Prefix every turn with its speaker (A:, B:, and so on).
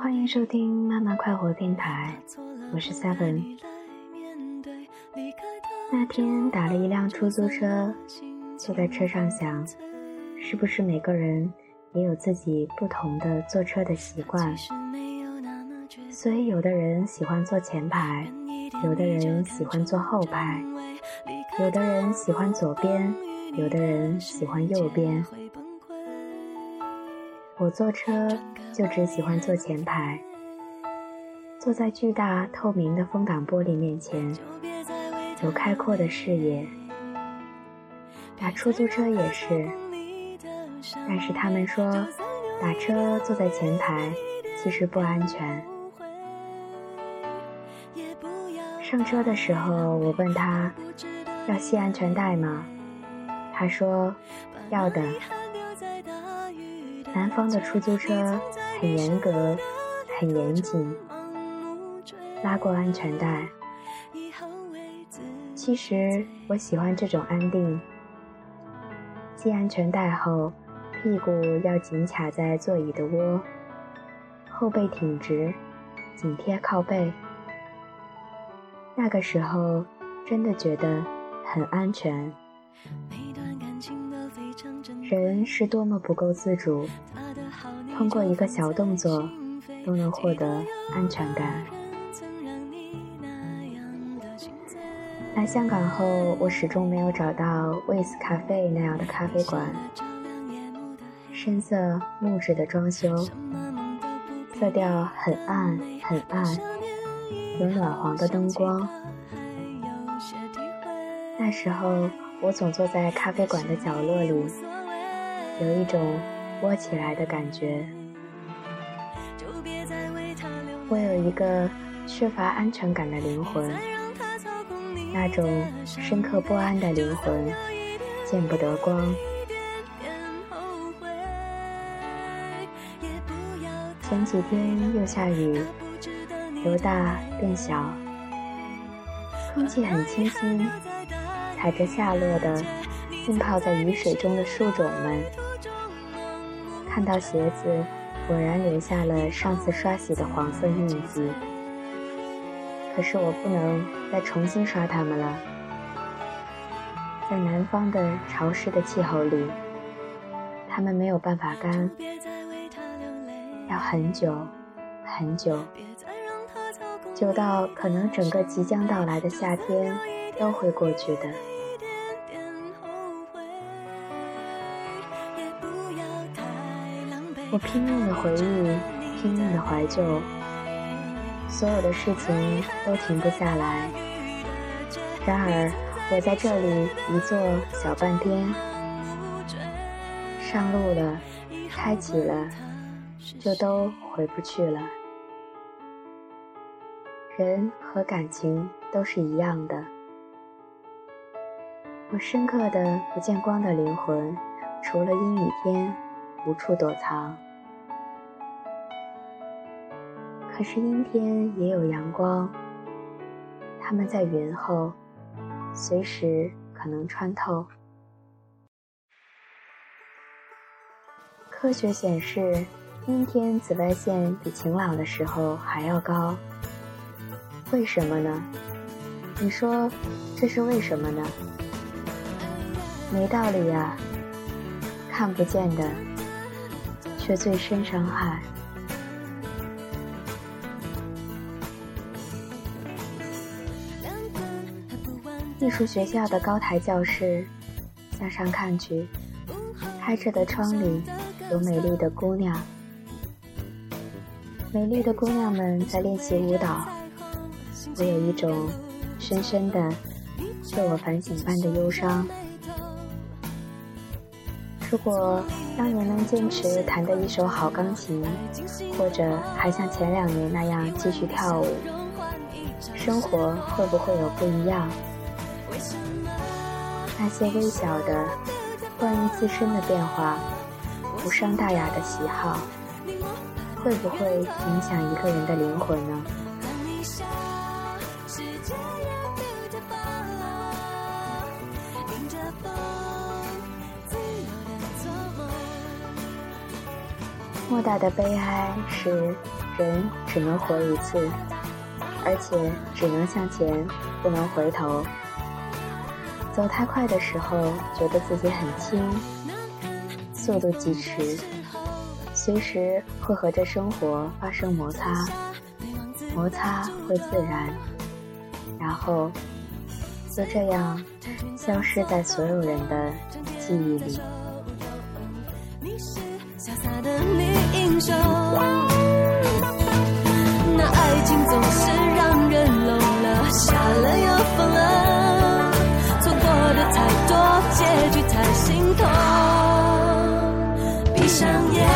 A: 欢迎收听慢慢快活电台，我是 Seven。那天打了一辆出租车，坐在车上想，是不是每个人也有自己不同的坐车的习惯？所以有的人喜欢坐前排，有的人喜欢坐后排，有的人喜欢左边，有的人喜欢右边。我坐车就只喜欢坐前排，坐在巨大透明的风挡玻璃面前，有开阔的视野。打出租车也是，但是他们说打车坐在前排其实不安全。上车的时候，我问他要系安全带吗？他说要的。南方的出租车很严格，很严谨，拉过安全带。其实我喜欢这种安定。系安全带后，屁股要紧卡在座椅的窝，后背挺直，紧贴靠背。那个时候，真的觉得很安全。人是多么不够自主，通过一个小动作都能获得安全感。来香港后，我始终没有找到 With 咖啡那样的咖啡馆。深色木质的装修，色调很暗很暗，有暖黄的灯光。那时候，我总坐在咖啡馆的角落里。有一种窝起来的感觉。我有一个缺乏安全感的灵魂，那种深刻不安的灵魂，见不得光。前几天又下雨，由大变小，空气很清新，踩着下落的浸泡在雨水中的树种们。看到鞋子，果然留下了上次刷洗的黄色印记。可是我不能再重新刷它们了。在南方的潮湿的气候里，它们没有办法干，要很久很久，久到可能整个即将到来的夏天都会过去的。我拼命的回忆，拼命的怀旧，所有的事情都停不下来。然而，我在这里一坐小半天，上路了，开启了，就都回不去了。人和感情都是一样的。我深刻的不见光的灵魂，除了阴雨天。无处躲藏，可是阴天也有阳光。它们在云后，随时可能穿透。科学显示，阴天紫外线比晴朗的时候还要高。为什么呢？你说这是为什么呢？没道理呀，看不见的。却最深伤害。艺术学校的高台教室，向上看去，开着的窗里有美丽的姑娘，美丽的姑娘们在练习舞蹈。我有一种深深的自我反省般的忧伤。如果当年能坚持弹得一手好钢琴，或者还像前两年那样继续跳舞，生活会不会有不一样？那些微小的关于自身的变化，无伤大雅的喜好，会不会影响一个人的灵魂呢？莫大的悲哀是，人只能活一次，而且只能向前，不能回头。走太快的时候，觉得自己很轻；速度疾驰，随时会和这生活发生摩擦，摩擦会自燃，然后就这样消失在所有人的记忆里。
B: 闭上眼